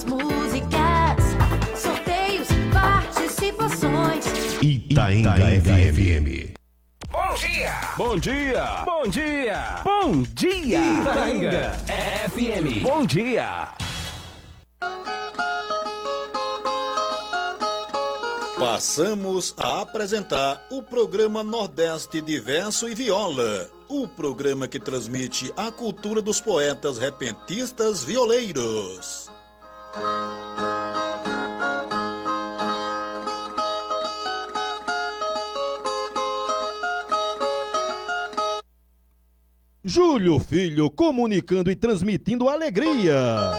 boas músicas, sorteios, participações. Itaenga, Itaenga FM. Bom dia! Bom dia! Bom dia! Bom dia! Itaenga FM. Bom dia! Passamos a apresentar o programa Nordeste de Verso e Viola, o programa que transmite a cultura dos poetas repentistas violeiros. Júlio Filho comunicando e transmitindo alegria.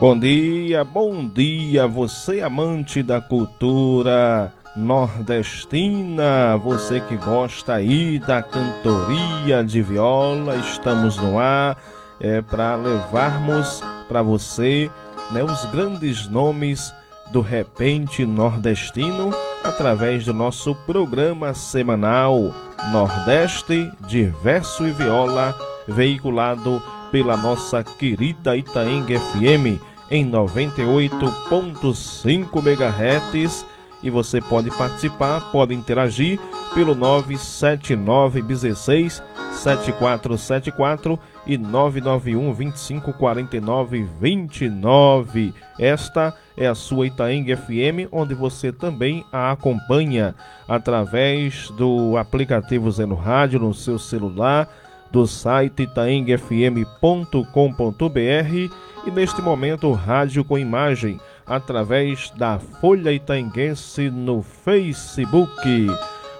Bom dia, bom dia, você amante da cultura nordestina, você que gosta aí da cantoria de viola, estamos no ar é para levarmos para você né, os grandes nomes do repente nordestino através do nosso programa semanal Nordeste de Verso e Viola, veiculado pela nossa querida Itaenga FM em 98.5 MHz e você pode participar, pode interagir pelo 979 16 7474 e 991 25 49 29. Esta é a sua Itaenga FM, onde você também a acompanha através do aplicativo Zeno Rádio no seu celular, do site itaengafm.com.br e neste momento rádio com imagem através da Folha Itaenguense no Facebook.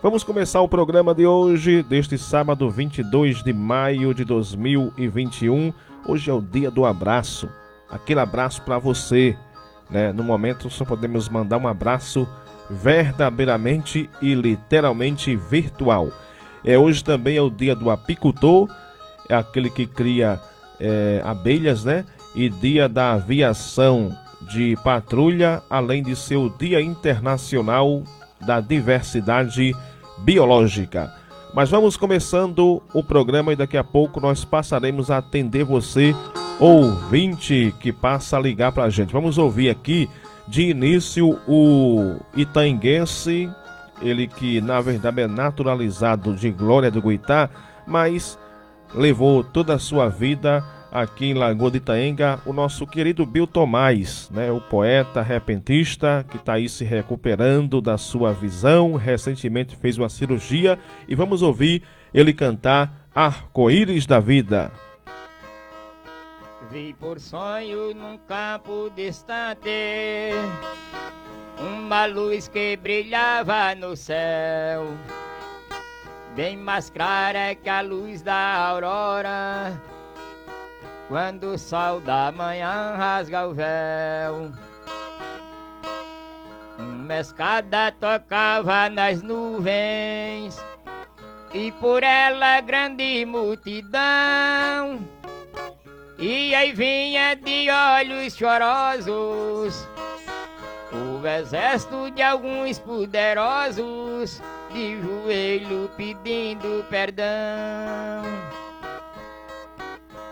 Vamos começar o programa de hoje, deste sábado 22 de maio de 2021. Hoje é o dia do abraço. Aquele abraço para você, né? No momento só podemos mandar um abraço verdadeiramente e literalmente virtual. É hoje também é o dia do apicultor, é aquele que cria é, abelhas, né? E dia da aviação de patrulha, além de ser o Dia Internacional da Diversidade Biológica. Mas vamos começando o programa e daqui a pouco nós passaremos a atender você, ouvinte, que passa a ligar para a gente. Vamos ouvir aqui de início o itaenguense, ele que na verdade é naturalizado de Glória do Guitá, mas levou toda a sua vida aqui em Lagoa de Itaenga, o nosso querido Bill Tomás, né, o poeta repentista que está aí se recuperando da sua visão, recentemente fez uma cirurgia e vamos ouvir ele cantar Arco-Íris da Vida. Vi por sonho num campo distante uma luz que brilhava no céu, bem mais clara que a luz da aurora quando o sol da manhã rasga o véu. Uma escada tocava nas nuvens e por ela grande multidão. E aí vinha de olhos chorosos o exército de alguns poderosos de joelho pedindo perdão.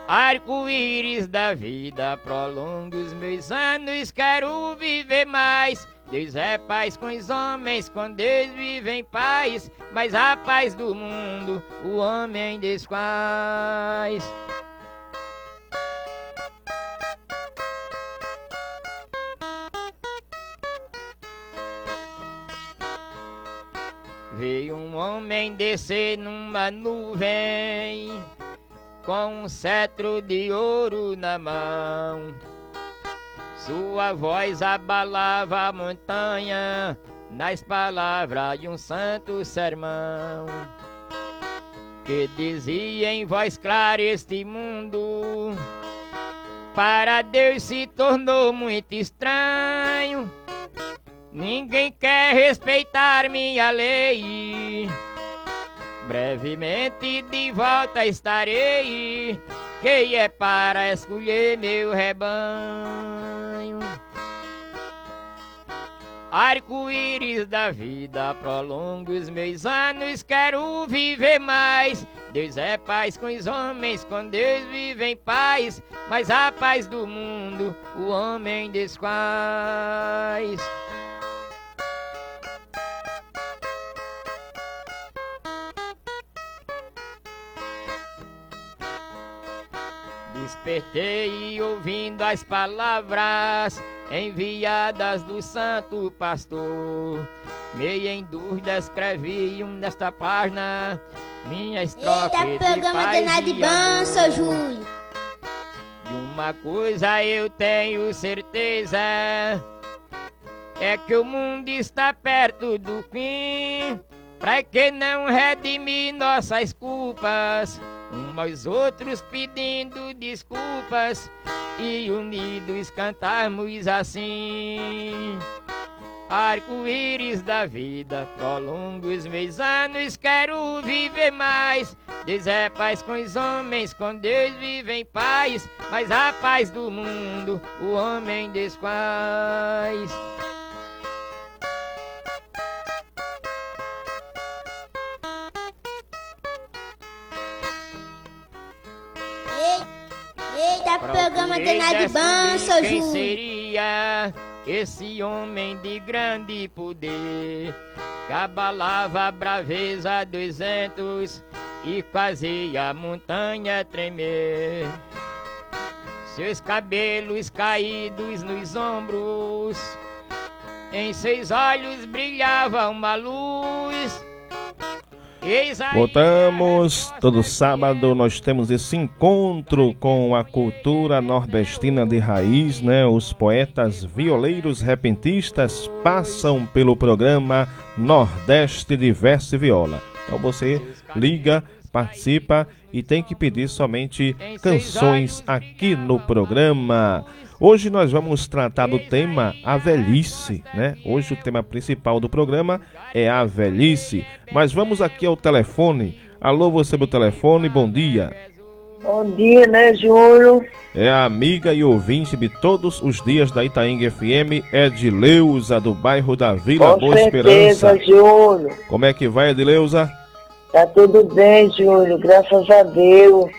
Arco-íris da vida, prolonga os meus anos, quero viver mais. Deus é paz com os homens, com Deus vive em paz. Mas a paz do mundo o homem desfaz. Veio um homem descer numa nuvem com um cetro de ouro na mão. Sua voz abalava a montanha nas palavras de um santo sermão. Que dizia em voz clara este mundo para Deus se tornou muito estranho. Ninguém quer respeitar minha lei. Brevemente de volta estarei, que é para escolher meu rebanho. Arco-íris da vida, prolonga os meus anos, quero viver mais. Deus é paz com os homens, com Deus vive em paz. Mas a paz do mundo o homem desfaz. Despertei ouvindo as palavras enviadas do santo pastor. Meio em dúvida escrevi nesta página minha estrofe Eita, de programa danado de bom, seu Júlio. De uma coisa eu tenho certeza É que o mundo está perto do fim Pra que não redimir nossas culpas Uns aos outros pedindo desculpas E unidos cantarmos assim Arco-íris da vida, prolonga os meus anos, quero viver mais. Deus é paz com os homens, com Deus vive em paz. Mas a paz do mundo o homem desfaz. Programa danado de bom, seu quem seria esse homem de grande poder que abalava a braveza dos ventos e fazia a montanha tremer. Seus cabelos caídos nos ombros, em seus olhos brilhava uma luz. Voltamos todo sábado. Nós temos esse encontro com a cultura nordestina de raiz, né? Os poetas violeiros repentistas passam pelo programa Nordeste de Verso e Viola. Então você liga, participa e tem que pedir somente canções aqui no programa. Hoje nós vamos tratar do tema a velhice, né? Hoje o tema principal do programa é a velhice. Mas vamos aqui ao telefone. Alô, você do telefone, bom dia. Bom dia, né, Júlio? É a amiga e ouvinte de todos os dias da Itaenga FM, Edileuza, do bairro da Vila Com Boa certeza, Esperança. Júlio. Como é que vai, Edileuza? Tá tudo bem, Júlio, graças a Deus.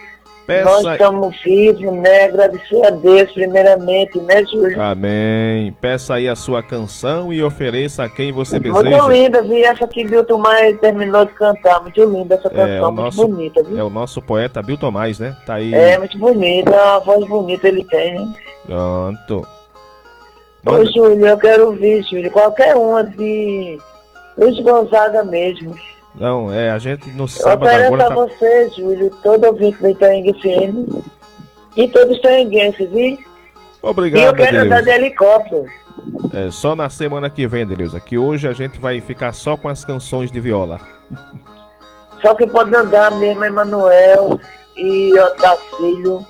Nós Peça. estamos vivos, né? Agradecer a Deus primeiramente, né, Júlio? Amém. Peça aí a sua canção e ofereça a quem você Muito deseja. linda, vi essa que Bill Tomás terminou de cantar. Muito linda essa É canção, o muito nosso, bonita, viu? é o nosso poeta Bill Tomás, né? Tá aí. É, muito bonita, uma voz bonita ele tem, né? Pronto. Ô, Manda- Júlio, eu quero ouvir, Júlio, qualquer uma de Luiz Gonzaga mesmo. Não, é, a gente no Eu sábado ofereço agora a tá. você, Júlio, todo ouvinte da Itaenga FM e todos os itaenguenses, viu? E eu Obrigado, quero andar de helicóptero. É só na semana que vem, Edileuza, que hoje a gente vai ficar só com as canções de viola. Só que pode andar mesmo Emanuel e Otacílio,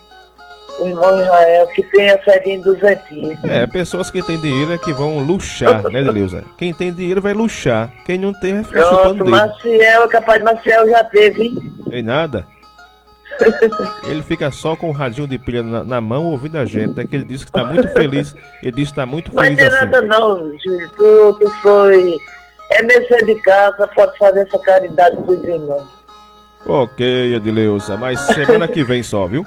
o irmão Israel, que tem a sede em duzentinho. É, pessoas que têm dinheiro é que vão luxar, né, Edileuza? Quem tem dinheiro vai luxar. Quem não tem vai ficar chupando Pronto, dedo. Maciel, capaz de Maciel já teve, hein? Tem nada. Ele fica só com o radinho de pilha na, na mão ouvindo a gente, né? Que ele disse que tá muito feliz. Ele disse que tá muito Não feliz tem assim. nada não, Júlio. Tu, tu foi. É mercê de casa, pode fazer essa caridade pros irmãos. Ok, Edileuza, mas semana que vem só, viu?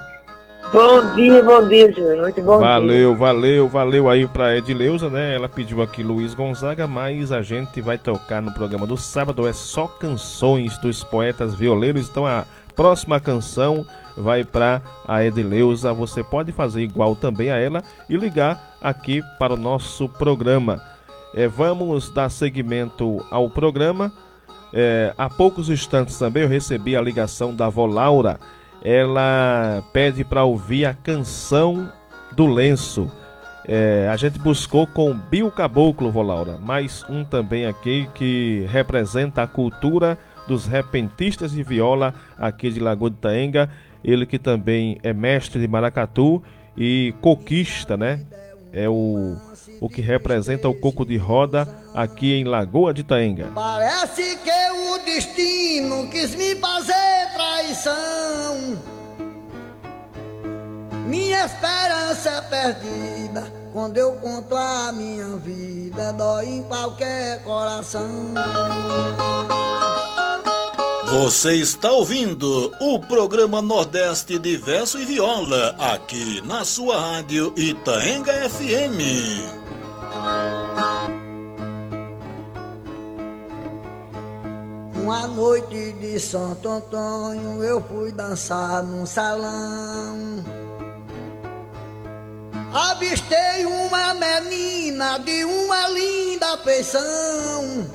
Bom dia, bom dia, Júlio. Muito bom dia. Valeu, valeu, valeu aí pra Edileuza, né? Ela pediu aqui Luiz Gonzaga, mas a gente vai tocar no programa do sábado, é só canções dos poetas violeiros. Então a próxima canção vai pra a Edileuza. Você pode fazer igual também a ela e ligar aqui para o nosso programa. É, vamos dar seguimento ao programa. É, há poucos instantes também eu recebi a ligação da avó Laura. Ela pede para ouvir a canção do lenço. É, a gente buscou com Bill Caboclo, vô Laura, mais um também aqui que representa a cultura dos repentistas de viola aqui de Lagoa de Itaenga. Ele que também é mestre de maracatu e coquista, né? É o, o que representa o coco de roda aqui em Lagoa de Itaenga. Parece que o destino quis me fazer traição. Minha esperança é perdida Quando eu conto a minha vida, dói em qualquer coração. Você está ouvindo o programa Nordeste de Verso e Viola, aqui na sua rádio Itaenga FM. Uma noite de Santo Antônio eu fui dançar num salão. Avistei uma menina de uma linda feição.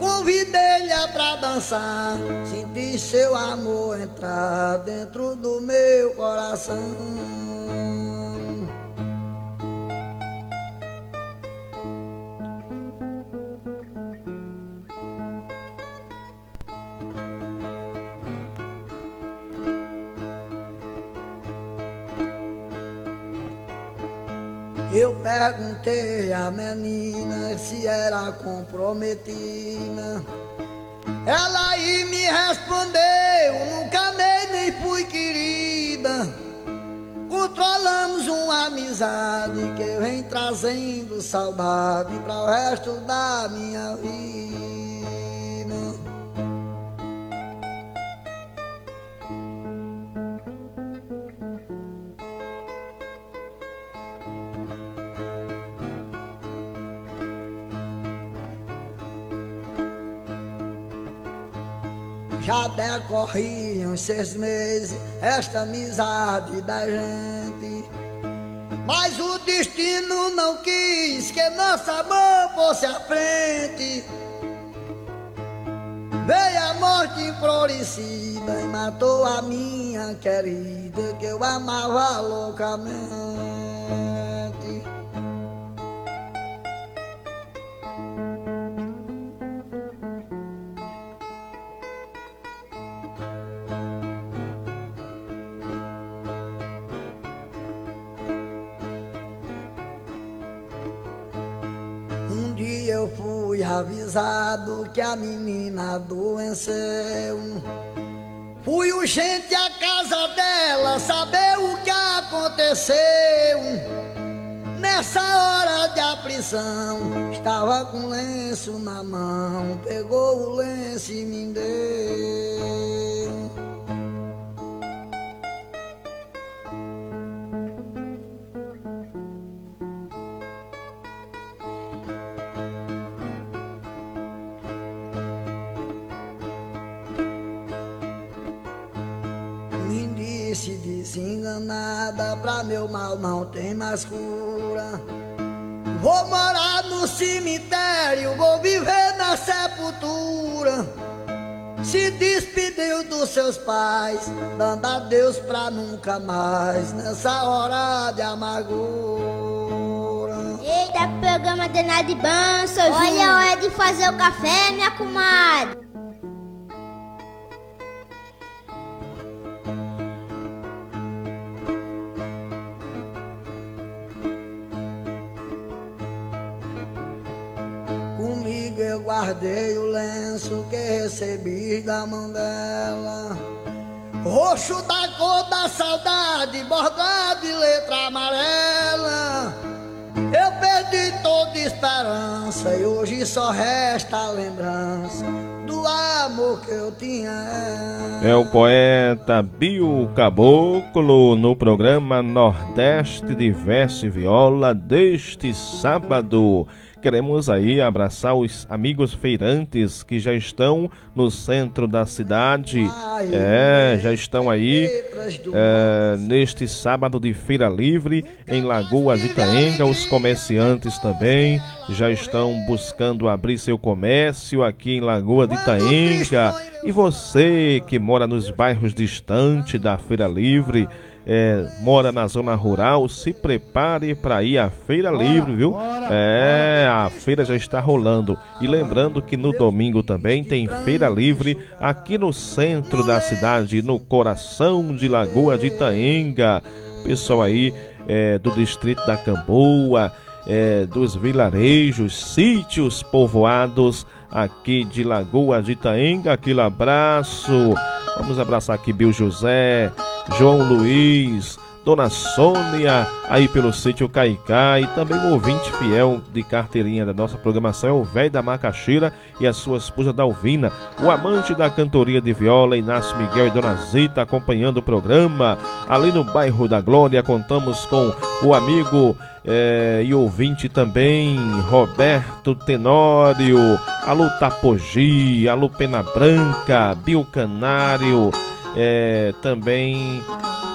Convidei-lhe pra dançar, senti seu amor entrar dentro do meu coração. Eu perguntei à menina se era comprometida. Ela aí me respondeu, nunca amei nem fui querida. Controlamos uma amizade que vem trazendo saudade para o resto da minha vida. Já decorriam seis meses esta amizade da gente. Mas o destino não quis que nossa mão fosse à frente. Veio a morte enflorescida e matou a minha querida que eu amava loucamente. Adoeceu. Fui urgente à casa dela saber o que aconteceu. Nessa hora de aflição, estava com lenço na mão, pegou o lenço e me deu. Meu mal não tem mais cura. Vou morar no cemitério, vou viver na sepultura. Se despediu dos seus pais, dando adeus pra nunca mais, nessa hora de amargura. Eita, programa danado de bança, Olha a hora de fazer o café, minha comadre. Guardei o lenço que recebi da mão dela. Roxo da cor da saudade, bordado de letra amarela. Eu perdi toda esperança e hoje só resta a lembrança do amor que eu tinha. É o poeta Bio Caboclo no programa Nordeste de Verso e Viola deste sábado. Queremos aí abraçar os amigos feirantes que já estão no centro da cidade. É, já estão aí é, neste sábado de Feira Livre em Lagoa de Itaenga. Os comerciantes também já estão buscando abrir seu comércio aqui em Lagoa de Itaenga. E você que mora nos bairros distantes da Feira Livre, é, mora na zona rural, se prepare para ir à Feira Livre, viu? É, a feira já está rolando. E lembrando que no domingo também tem Feira Livre aqui no centro da cidade, no coração de Lagoa de Itaenga. Pessoal aí é, do distrito da Camboa, é, dos vilarejos, sítios povoados aqui de Lagoa de Itaenga. Aquele abraço. Vamos abraçar aqui Bill José, João Luiz, Dona Sônia, aí pelo sítio Caicá, e também o ouvinte fiel de carteirinha da nossa programação é o velho da Macaxeira e a sua esposa Dalvina, o amante da cantoria de viola, Inácio Miguel e Dona Zita acompanhando o programa. Ali no bairro da Glória, contamos com o amigo é, e ouvinte também, Roberto Tenório, alô Tapogi, alô Pena Branca, Bilcanário, é, também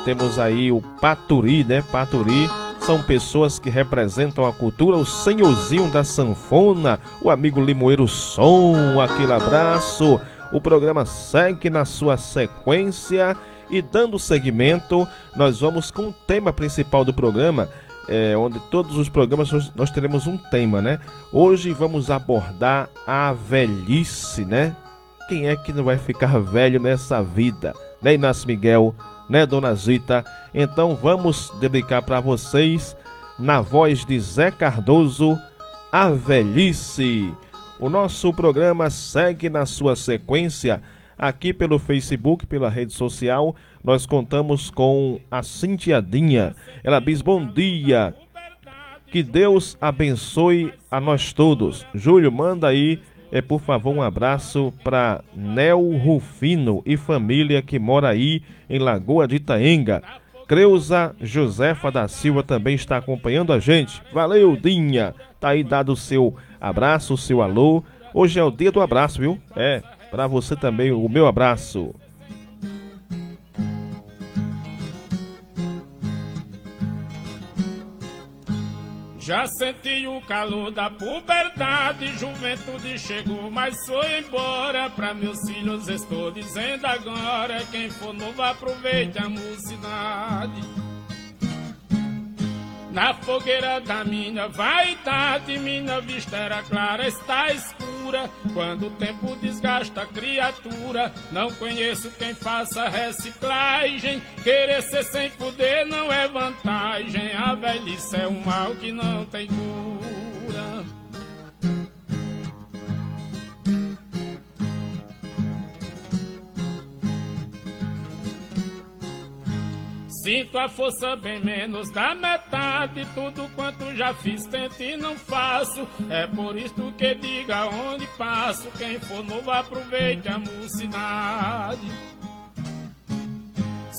temos aí o Paturi, né? Paturi são pessoas que representam a cultura, o senhorzinho da sanfona, o amigo Limoeiro Som, aquele abraço. O programa segue na sua sequência e dando seguimento, nós vamos com o tema principal do programa, é, onde todos os programas nós, nós teremos um tema, né? Hoje vamos abordar a velhice, né? Quem é que não vai ficar velho nessa vida, né, Inácio Miguel? né, dona Zita? Então vamos dedicar para vocês, na voz de Zé Cardoso, a velhice. O nosso programa segue na sua sequência. Aqui pelo Facebook, pela rede social, nós contamos com a Cintiadinha. Ela diz bom dia. Que Deus abençoe a nós todos. Júlio, manda aí é, por favor, um abraço para Nel Rufino e família que mora aí em Lagoa de Itaenga. Creuza Josefa da Silva também está acompanhando a gente. Valeu, Dinha! Tá aí dado o seu abraço, o seu alô. Hoje é o dia do abraço, viu? É, para você também o meu abraço. Já senti o calor da puberdade, juventude chegou, mas foi embora. Pra meus filhos estou dizendo agora: quem for novo aproveite a mocidade. Na fogueira da minha vaidade, minha vista era clara, está escura. Quando o tempo desgasta a criatura, não conheço quem faça reciclagem. Querer ser sem poder não é vantagem. A velhice é um mal que não tem cura. Sinto a força bem menos da metade. Tudo quanto já fiz, tento e não faço. É por isso que diga onde passo. Quem for novo, aproveite a mocidade.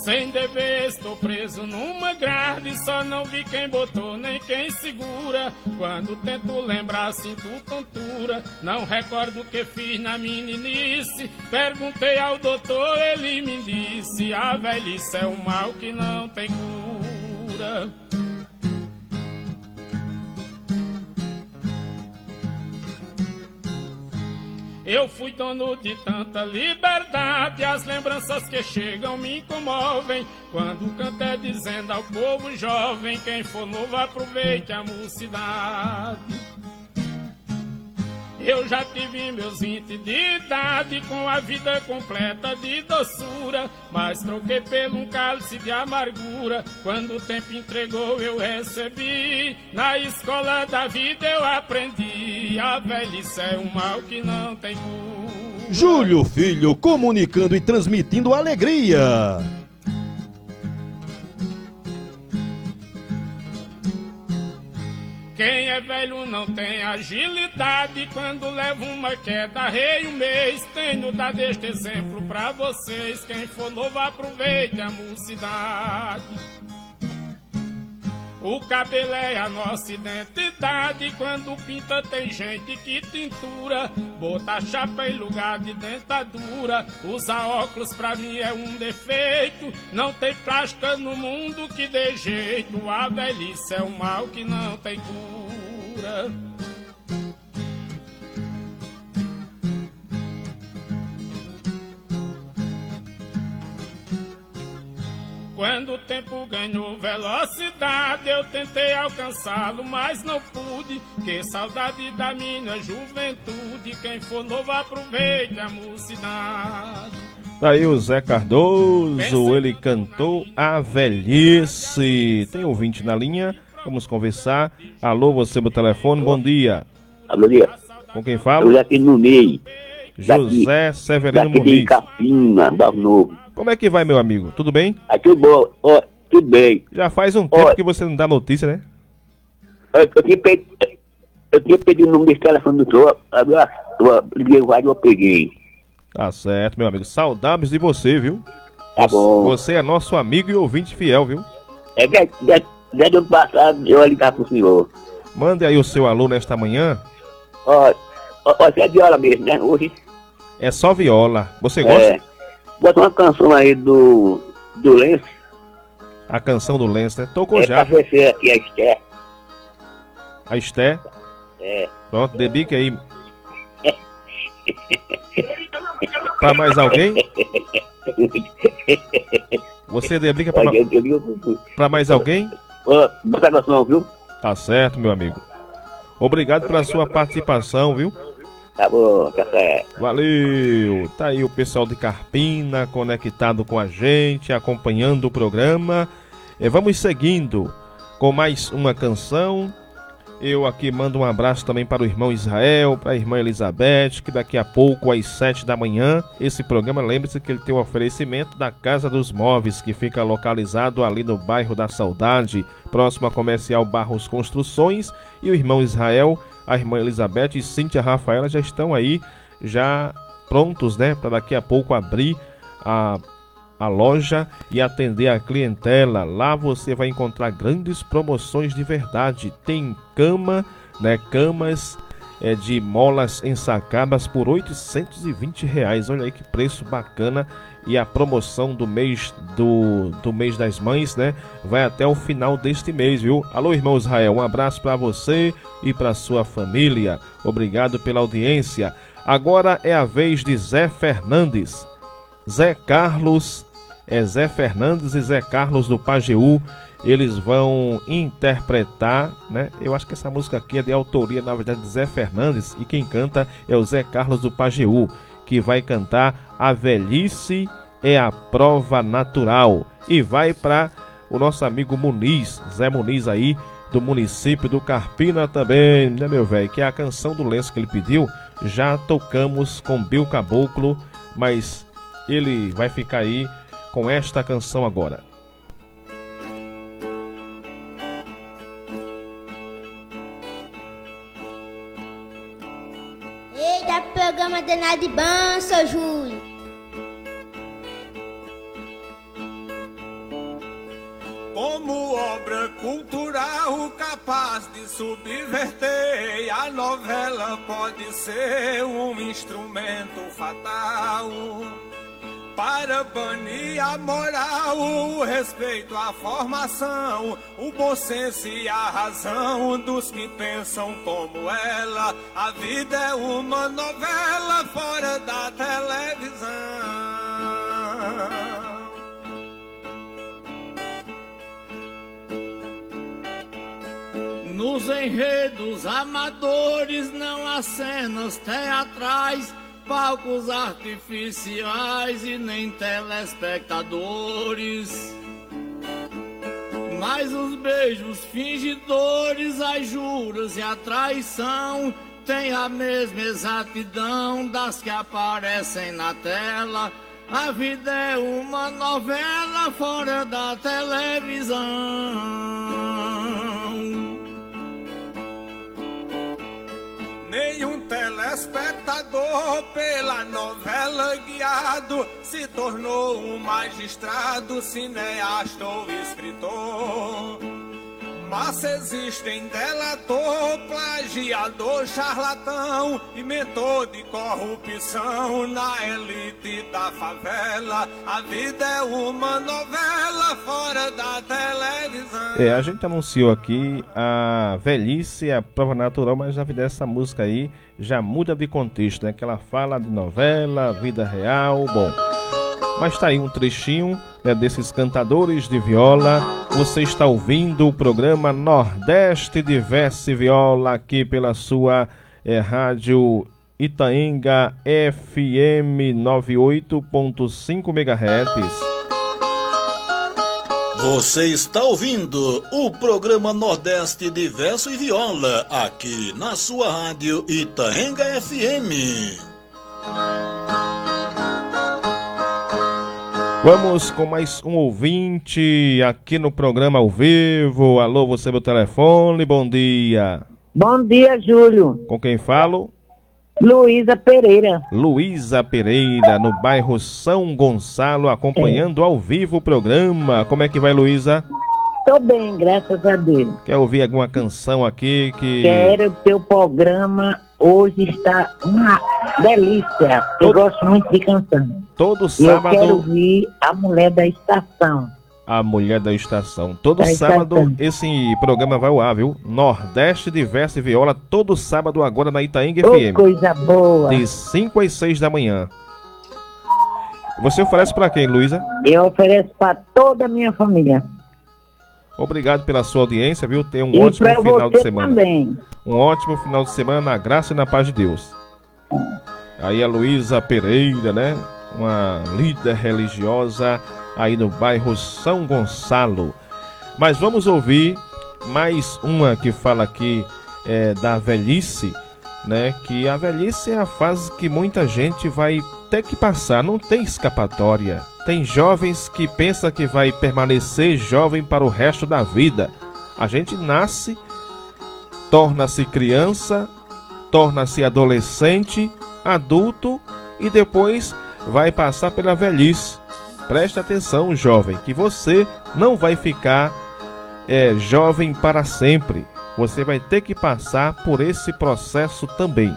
Sem dever, estou preso numa grade. Só não vi quem botou nem quem segura. Quando tento lembrar, sinto tontura. Não recordo o que fiz na meninice. Perguntei ao doutor, ele me disse: A velhice é um mal que não tem cura. Eu fui dono de tanta liberdade, as lembranças que chegam me comovem. Quando canto é dizendo ao povo jovem: quem for novo aproveite a mocidade. Eu já tive meus 20 de idade com a vida completa de doçura, mas troquei pelo um cálice de amargura. Quando o tempo entregou, eu recebi. Na escola da vida eu aprendi: a velhice é um mal que não tem cura. Júlio Filho comunicando e transmitindo alegria. Quem é velho não tem agilidade quando leva uma queda, rei um mês. Tenho dado este exemplo pra vocês. Quem for novo, aproveite a mocidade. O cabelo é a nossa identidade. Quando pinta, tem gente que tintura. Bota chapa em lugar de dentadura. Usar óculos pra mim é um defeito. Não tem plástica no mundo que dê jeito. A velhice é um mal que não tem cura. Quando o tempo ganhou velocidade, eu tentei alcançá-lo, mas não pude. Que saudade da minha juventude. Quem for novo, aproveite a mocidade. Daí o Zé Cardoso, ele cantou A Velhice. Tem ouvinte na linha, vamos conversar. Alô, você no telefone, bom dia. Bom dia. Com quem fala? Eu aqui no meio. José Severino daqui de. Capina, Novo. Como é que vai, meu amigo? Tudo bem? Aqui bom. Ó, tudo bem. Já faz um tempo que você não dá notícia, né? Eu, eu tinha pedido, eu tinha pedido o número de telefone do senhor, agora eu liguei o rádio eu peguei. Tá certo, meu amigo. Saudades de você, viu? Tá bom. Você é nosso amigo e ouvinte fiel, viu? É que desde, o ano passado eu ligar pro senhor. Mande aí o seu alô nesta manhã. Ó, ó, ó, você é viola mesmo, né? Hoje. É só viola. Você gosta? É. Bota uma canção aí do. do Lenço. A canção do Lenço, né? Tocou É já. pra você aqui, a Esther. A Esté. É. Pronto, debique aí. Pra mais alguém? Você debica pra, pra mais alguém? Bota a canção, viu? Tá certo, meu amigo. Obrigado pela sua participação, viu? Tá bom, tá certo. Valeu! Tá aí o pessoal de Carpina conectado com a gente, acompanhando o programa. Eh, vamos seguindo com mais uma canção. Eu aqui mando um abraço também para o irmão Israel, para a irmã Elizabeth, que daqui a pouco, às sete da manhã, esse programa, lembre-se que ele tem o oferecimento da Casa dos Móveis, que fica localizado ali no bairro da Saudade, próximo à comercial Barros Construções. E o irmão Israel, a irmã Elizabeth e Cíntia Rafaela já estão aí, já prontos, né, para daqui a pouco abrir a a loja e atender a clientela. Lá você vai encontrar grandes promoções de verdade. Tem cama, né? Camas é, de molas ensacadas por 820 reais. Olha aí que preço bacana. E a promoção do mês do, do mês das mães, né? Vai até o final deste mês, viu? Alô, irmão Israel, um abraço para você e para sua família. Obrigado pela audiência. Agora é a vez de Zé Fernandes. Zé Carlos, é Zé Fernandes e Zé Carlos do Pajeú. Eles vão interpretar, né? Eu acho que essa música aqui é de autoria, na verdade, de Zé Fernandes. E quem canta é o Zé Carlos do Pajeú, que vai cantar A Velhice é a Prova Natural. E vai para o nosso amigo Muniz, Zé Muniz aí, do município do Carpina também, né, meu velho? Que é a canção do lenço que ele pediu. Já tocamos com Bill Caboclo, mas ele vai ficar aí com esta canção agora. De bom, seu Júlio. Como obra cultural capaz de subverter, a novela pode ser um instrumento fatal para banir a moral, o respeito à formação, o bom senso e a razão dos que pensam como ela. A vida é uma novela fora da televisão. Nos enredos amadores não há cenas teatrais, palcos artificiais e nem telespectadores. Mas os beijos fingidores, as juras e a traição têm a mesma exatidão das que aparecem na tela. A vida é uma novela fora da televisão. Telespectador pela novela guiado se tornou um magistrado, cineasta ou escritor. Mas existem delator, plagiador, charlatão e mentor de corrupção na elite da favela. A vida é uma novela fora da televisão. É, a gente anunciou aqui a velhice, a prova natural, mas na verdade essa música aí já muda de contexto, né? Que ela fala de novela, vida real, bom. Mas tá aí um trechinho né, desses cantadores de viola. Você está ouvindo o programa Nordeste Diverse Viola aqui pela sua é, rádio Itaenga FM 98.5 MHz. Você está ouvindo o programa Nordeste Diverso e Viola, aqui na sua rádio Itaenga FM. Vamos com mais um ouvinte aqui no programa ao vivo. Alô, você meu telefone, bom dia. Bom dia, Júlio. Com quem falo? Luísa Pereira. Luísa Pereira, no bairro São Gonçalo, acompanhando ao vivo o programa. Como é que vai, Luísa? Tô bem, graças a Deus. Quer ouvir alguma canção aqui que. Quero teu programa hoje está uma delícia. Eu gosto muito de canção. Todo sábado. Eu quero ouvir a mulher da estação. A Mulher da Estação. Todo Da sábado Estação. esse programa vai ao ar, viu? Nordeste Diverso e Viola, todo sábado agora na Itaing Ô, FM. coisa boa. De 5 às 6 da manhã. Você oferece pra quem, Luísa? Eu ofereço para toda a minha família. Obrigado pela sua audiência, viu? Tenha um e ótimo final de semana. também. Um ótimo final de semana na graça e na paz de Deus. Aí a Luísa Pereira, né? Uma líder religiosa aí no bairro São Gonçalo. Mas vamos ouvir mais uma que fala aqui é, da velhice, né? Que a velhice é a fase que muita gente vai ter que passar, não tem escapatória. Tem jovens que pensam que vai permanecer jovem para o resto da vida. A gente nasce torna-se criança, torna-se adolescente, adulto e depois vai passar pela velhice. Preste atenção, jovem, que você não vai ficar é, jovem para sempre. Você vai ter que passar por esse processo também.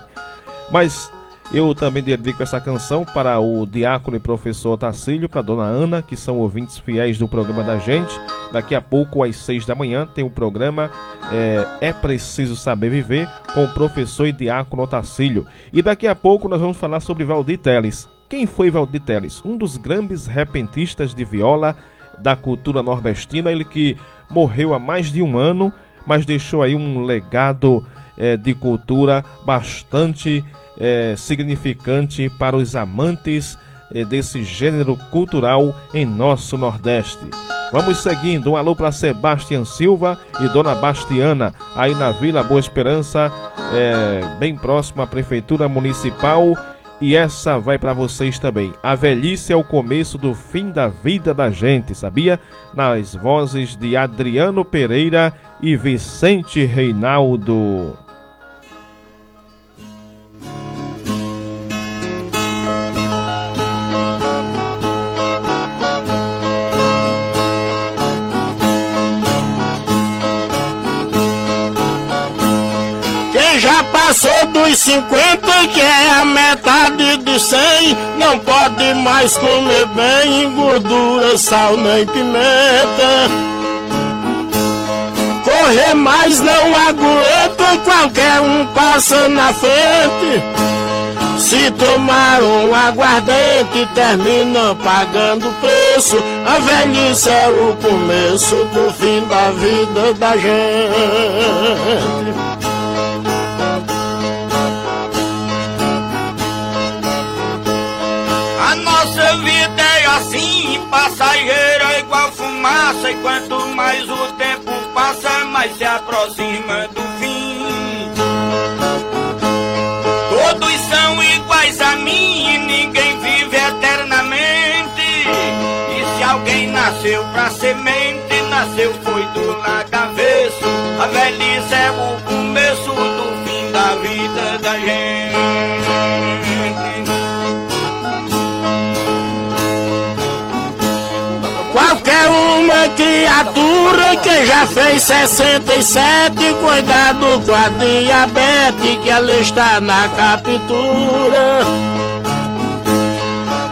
Mas eu também dedico essa canção para o diácono e professor Tacílio, para a dona Ana, que são ouvintes fiéis do programa da gente. Daqui a pouco, às seis da manhã, tem o programa é, é Preciso Saber Viver, com o professor e diácono Tacílio. E daqui a pouco nós vamos falar sobre Valdir Teles. Quem foi Valdir Teles? Um dos grandes repentistas de viola da cultura nordestina, ele que morreu há mais de um ano, mas deixou aí um legado eh, de cultura bastante eh, significante para os amantes eh, desse gênero cultural em nosso Nordeste. Vamos seguindo, um alô para Sebastião Silva e Dona Bastiana, aí na Vila Boa Esperança, eh, bem próximo à Prefeitura Municipal. E essa vai para vocês também. A velhice é o começo do fim da vida da gente, sabia? Nas vozes de Adriano Pereira e Vicente Reinaldo. Dos 50, que é a metade de 100, não pode mais comer bem gordura, sal nem pimenta. Correr mais não aguenta, qualquer um passa na frente. Se tomar um aguardente, termina pagando preço. A velhice é o começo do fim da vida da gente. Assim, passageira igual fumaça. E quanto mais o tempo passa, mais se aproxima do fim. Todos são iguais a mim e ninguém vive eternamente. E se alguém nasceu pra semente, nasceu foi criatura que já fez 67, cuidado com a diabetes que ela está na captura.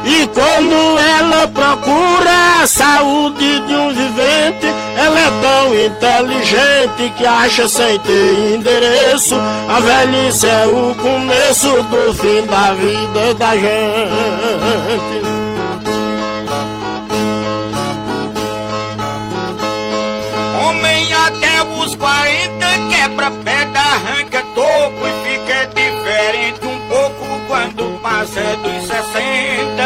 E quando ela procura a saúde de um vivente, ela é tão inteligente que acha sem ter endereço. A velhice é o começo do fim da vida da gente. 40 quebra pedra, arranca toco e fica diferente um pouco quando passa dos 60.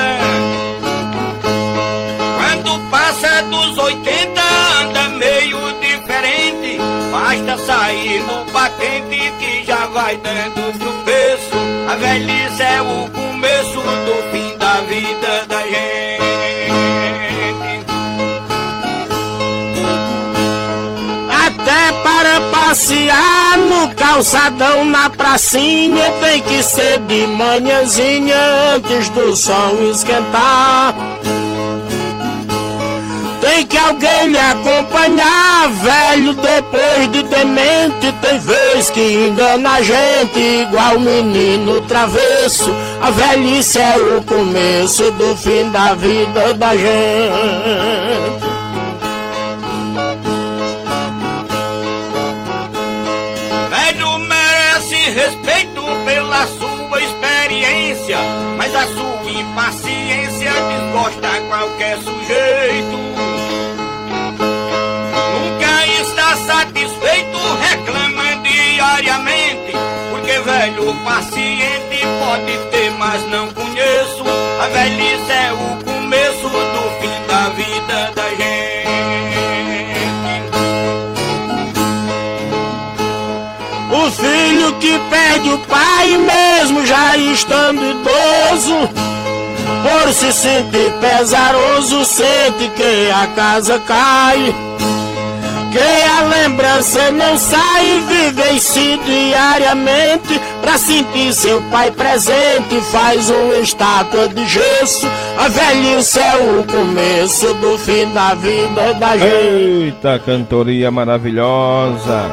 Quando passa dos 80 anda meio diferente. Basta sair no batente que já vai dando tropeço. A velhice é o começo do fim da vida passear no calçadão na pracinha tem que ser de manhãzinha antes do sol esquentar. Tem que alguém lhe acompanhar, velho, depois de demente. Tem vez que engana a gente, igual menino travesso. A velhice é o começo do fim da vida da gente. Pode ter, mas não conheço. A velhice é o começo do fim da vida da gente. O filho que perde o pai mesmo já estando idoso Por se sentir pesaroso sente que a casa cai Que a lembrança não sai vive-se diariamente Pra sentir seu pai presente faz uma estátua de gesso A velhice é o começo do fim da vida da gente Eita, cantoria maravilhosa.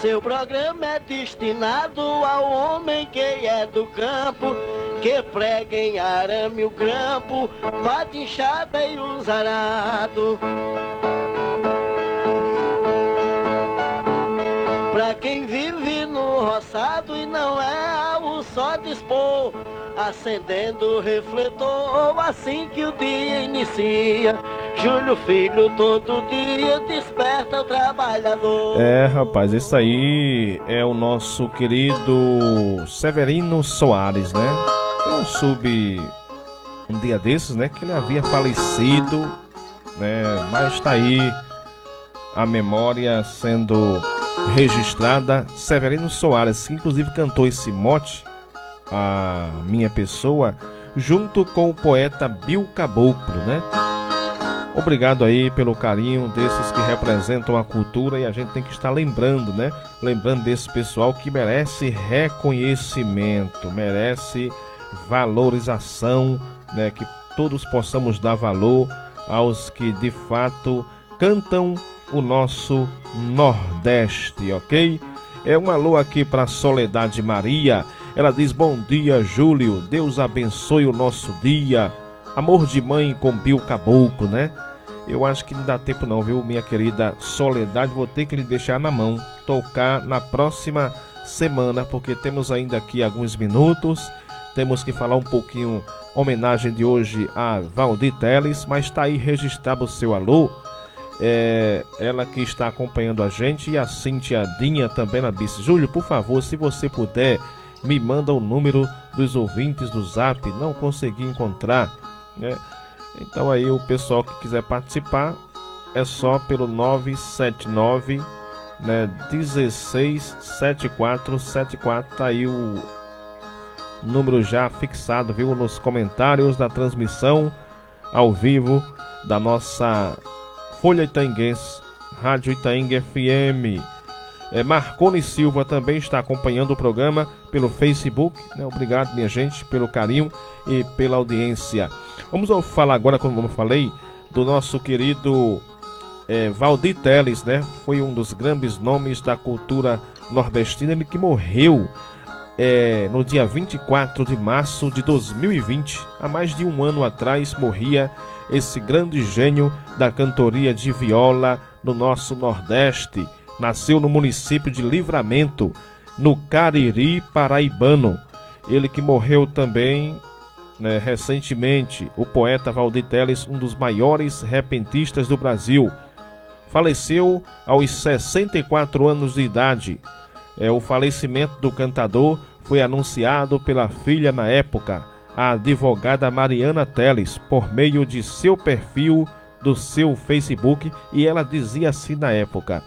Seu programa é destinado ao homem que é do campo, que prega em arame o grampo, bate enxada e os arado. Pra quem vive no roçado e não é o só dispor, acendendo o refletor assim que o dia inicia. Júlio Filho todo dia desperta o trabalhador. É, rapaz, esse aí é o nosso querido Severino Soares, né? Eu soube um dia desses, né, que ele havia falecido, né? Mas tá aí a memória sendo registrada. Severino Soares, que inclusive cantou esse mote, a minha pessoa, junto com o poeta Bill Caboclo, né? Obrigado aí pelo carinho desses que representam a cultura e a gente tem que estar lembrando, né? Lembrando desse pessoal que merece reconhecimento, merece valorização, né? Que todos possamos dar valor aos que de fato cantam o nosso Nordeste, ok? É um alô aqui para Soledade Maria. Ela diz: Bom dia, Júlio. Deus abençoe o nosso dia. Amor de mãe com Bill Caboclo, né? Eu acho que não dá tempo não, viu, minha querida Soledade? Vou ter que lhe deixar na mão, tocar na próxima semana, porque temos ainda aqui alguns minutos. Temos que falar um pouquinho, homenagem de hoje a Valdir Teles, mas está aí registrado o seu alô. É, ela que está acompanhando a gente e a Cintia Dinha também na disse, Júlio, por favor, se você puder, me manda o número dos ouvintes do Zap, não consegui encontrar, né? Então aí o pessoal que quiser participar é só pelo 979 né, 167474 tá aí o número já fixado, viu, nos comentários da transmissão ao vivo da nossa Folha Itaenguense, Rádio Itaengue FM. É, Marcone Silva também está acompanhando o programa pelo Facebook. Né? Obrigado, minha gente, pelo carinho e pela audiência. Vamos falar agora, como eu falei, do nosso querido é, Valdir Teles, né? Foi um dos grandes nomes da cultura nordestina, ele que morreu é, no dia 24 de março de 2020. Há mais de um ano atrás morria esse grande gênio da cantoria de viola no nosso Nordeste. Nasceu no município de Livramento, no Cariri paraibano. Ele que morreu também né, recentemente, o poeta Valdir Teles, um dos maiores repentistas do Brasil. Faleceu aos 64 anos de idade. É, o falecimento do cantador foi anunciado pela filha na época, a advogada Mariana Teles, por meio de seu perfil do seu Facebook, e ela dizia assim na época: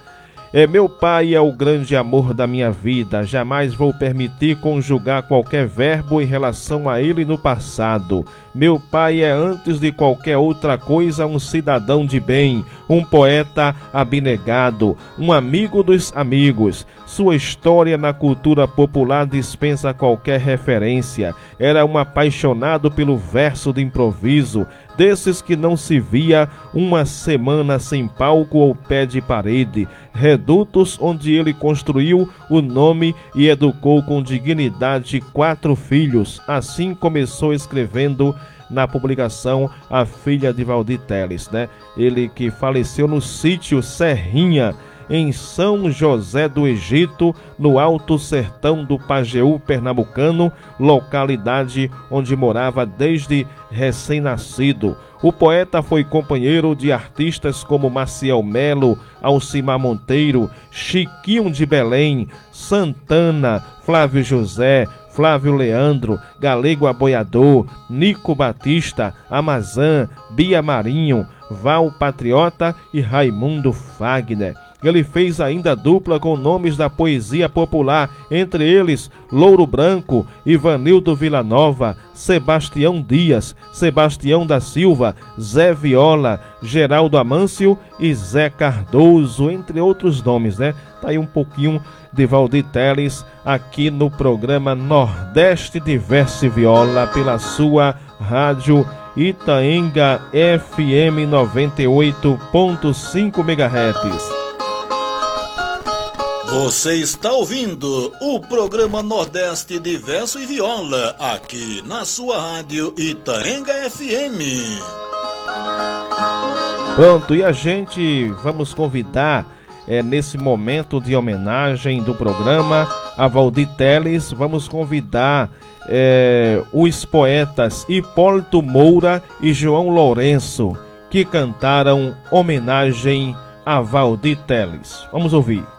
é, meu pai é o grande amor da minha vida. Jamais vou permitir conjugar qualquer verbo em relação a ele no passado. Meu pai é, antes de qualquer outra coisa, um cidadão de bem, um poeta abnegado, um amigo dos amigos. Sua história na cultura popular dispensa qualquer referência. Era um apaixonado pelo verso de improviso, desses que não se via uma semana sem palco ou pé de parede, redutos onde ele construiu o nome e educou com dignidade quatro filhos. Assim começou escrevendo na publicação A Filha de Valdir Teles, né? Ele que faleceu no sítio Serrinha, em São José do Egito, no Alto Sertão do Pajeú Pernambucano, localidade onde morava desde recém-nascido. O poeta foi companheiro de artistas como Maciel Melo, Alcimar Monteiro, Chiquinho de Belém, Santana, Flávio José, Flávio Leandro, Galego Aboiador, Nico Batista, Amazã, Bia Marinho, Val Patriota e Raimundo Fagner. Ele fez ainda dupla com nomes da poesia popular, entre eles Louro Branco, Ivanildo Villanova, Sebastião Dias, Sebastião da Silva, Zé Viola, Geraldo Amâncio e Zé Cardoso, entre outros nomes, né? Tá aí um pouquinho de Valdir Teles aqui no programa Nordeste Diverse Viola pela sua rádio Itaenga FM 98.5 MHz. Você está ouvindo o programa Nordeste Diverso e Viola, aqui na sua rádio Itaenga FM. Pronto, e a gente vamos convidar é, nesse momento de homenagem do programa a Valdir Teles, vamos convidar é, os poetas Hipólito Moura e João Lourenço, que cantaram homenagem a Valdir Teles. Vamos ouvir.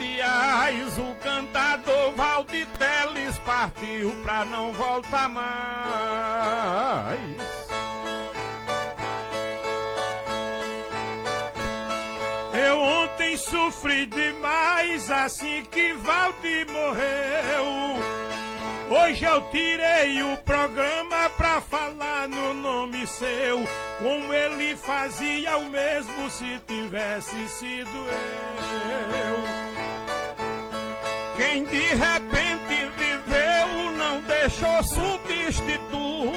Sabiás, o cantador Valditeles partiu pra não voltar mais. Eu ontem sofri demais assim que Valdir morreu. Hoje eu tirei o programa pra falar no nome seu, como ele fazia o mesmo se tivesse sido eu. Quem de repente viveu não deixou substituto.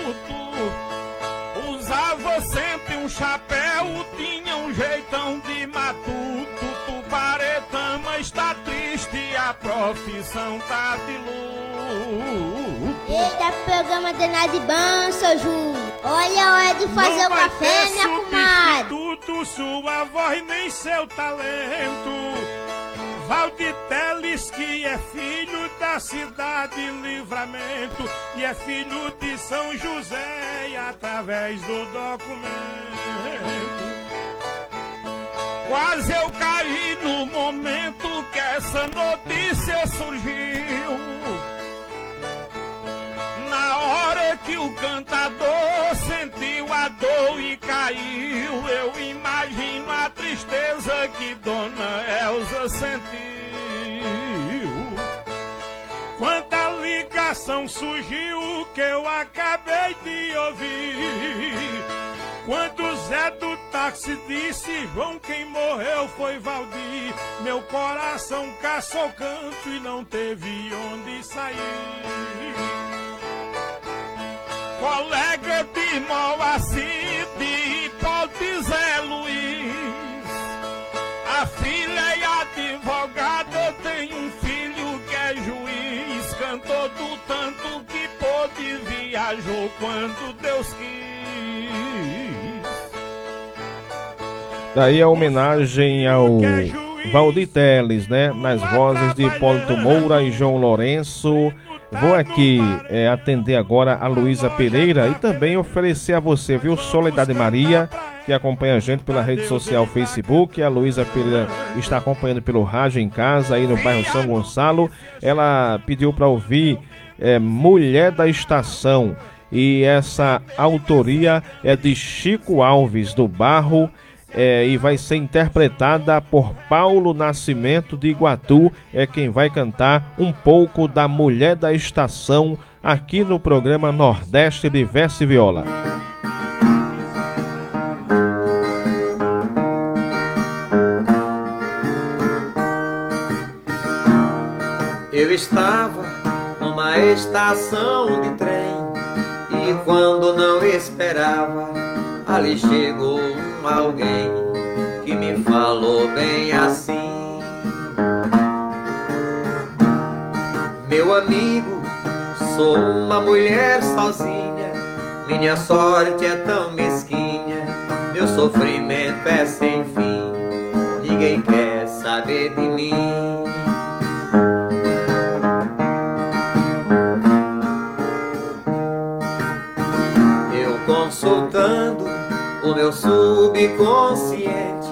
Usava sempre um chapéu, tinha um jeitão de matuto. Tuparetama está triste, a profissão tá de luto. Eita, programa danado de bom, seu Júlio. Olha a hora de fazer Não o café, minha comadre. Substituto, sua voz nem seu talento. Valdir Teles, que é filho da cidade Livramento e é filho de São José através do documento. Quase eu caí no momento que essa notícia surgiu. Que o cantador sentiu a dor e caiu, eu imagino a tristeza que Dona Elza sentiu. Quanta ligação surgiu que eu acabei de ouvir. Quando Zé do táxi disse, João, quem morreu foi Valdir. Meu coração caçou canto e não teve onde sair. Colega de Moacir, de Hipólite Zé Luiz. A filha é advogada, tem um filho que é juiz. Cantou do tanto que pôde, viajou quando Deus quis. Daí a homenagem ao Valdir Teles, né? Nas vozes de Hipólito Moura e João Lourenço. Vou aqui é, atender agora a Luísa Pereira e também oferecer a você, viu, Soledade Maria, que acompanha a gente pela rede social Facebook. A Luísa Pereira está acompanhando pelo rádio em casa, aí no bairro São Gonçalo. Ela pediu para ouvir é, Mulher da Estação. E essa autoria é de Chico Alves do Barro é, e vai ser interpretada por Paulo Nascimento de Iguatu. É quem vai cantar um pouco da Mulher da Estação aqui no programa Nordeste de Verso e Viola. Eu estava numa estação de trem e quando não esperava, ali chegou alguém que me falou bem assim. Meu amigo, sou uma mulher sozinha, minha sorte é tão mesquinha, meu sofrimento é sem fim, ninguém quer saber de mim. O meu subconsciente.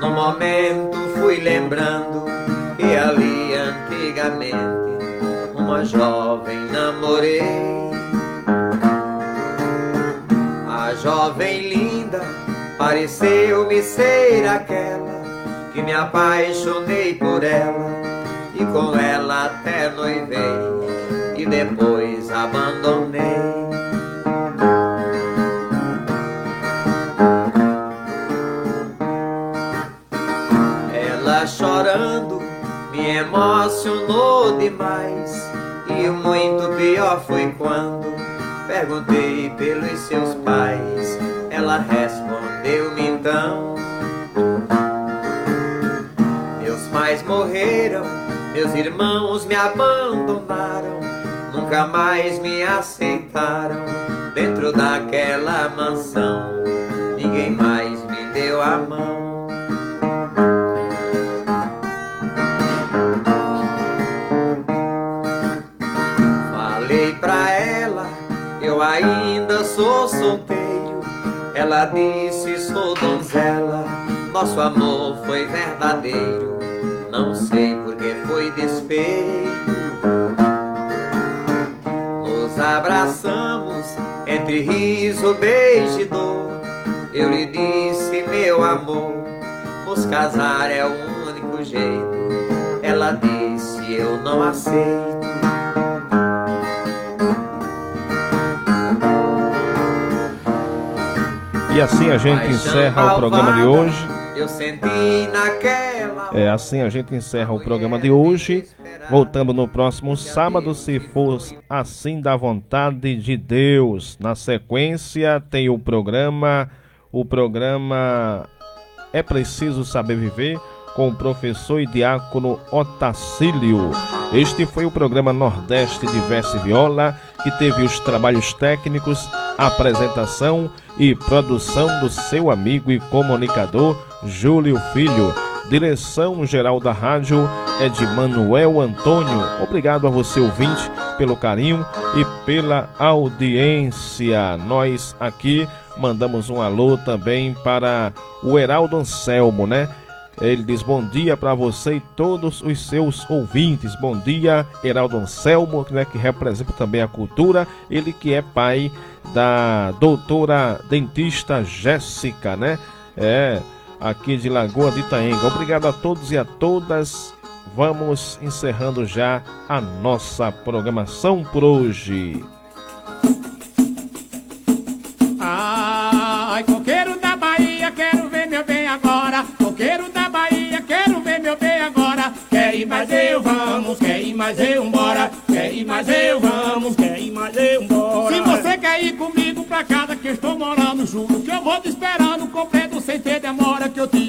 No momento fui lembrando que ali antigamente uma jovem namorei. A jovem linda pareceu-me ser aquela que me apaixonei por ela e com ela até noivei e depois abandonei. Emocionou demais. E o muito pior foi quando perguntei pelos seus pais. Ela respondeu-me então: Meus pais morreram, meus irmãos me abandonaram, nunca mais me aceitaram dentro daquela mansão. Ninguém mais me deu a mão. Sou solteiro. Ela disse, sou donzela, nosso amor foi verdadeiro. Não sei por que foi despeito. Nos abraçamos entre riso, beijo e dor. Eu lhe disse, meu amor, nos casar é o único jeito. Ela disse, eu não aceito. E assim a gente encerra o programa de hoje. Eu senti naquela. É assim a gente encerra o programa de hoje. Voltamos no próximo sábado, se for assim da vontade de Deus. Na sequência tem o programa, o programa É Preciso Saber Viver com o professor e diácono Otacílio. Este foi o programa Nordeste de Verso e Viola, que teve os trabalhos técnicos, apresentação e produção do seu amigo e comunicador Júlio Filho. Direção geral da rádio é de Manuel Antônio. Obrigado a você, ouvinte, pelo carinho e pela audiência. Nós aqui mandamos um alô também para o Heraldo Anselmo, né? Ele diz bom dia para você e todos os seus ouvintes. Bom dia, Heraldo Anselmo, né, que representa também a cultura. Ele que é pai da doutora dentista Jéssica, né? É, aqui de Lagoa de Itaenga. Obrigado a todos e a todas. Vamos encerrando já a nossa programação por hoje. Ai, coqueiro da Bahia, quero ver meu bem agora. Coqueiro da ir mais eu, vamos, quer ir mais eu, embora. Que estou morando, juro que eu vou te esperando, completo sem ter demora, que eu te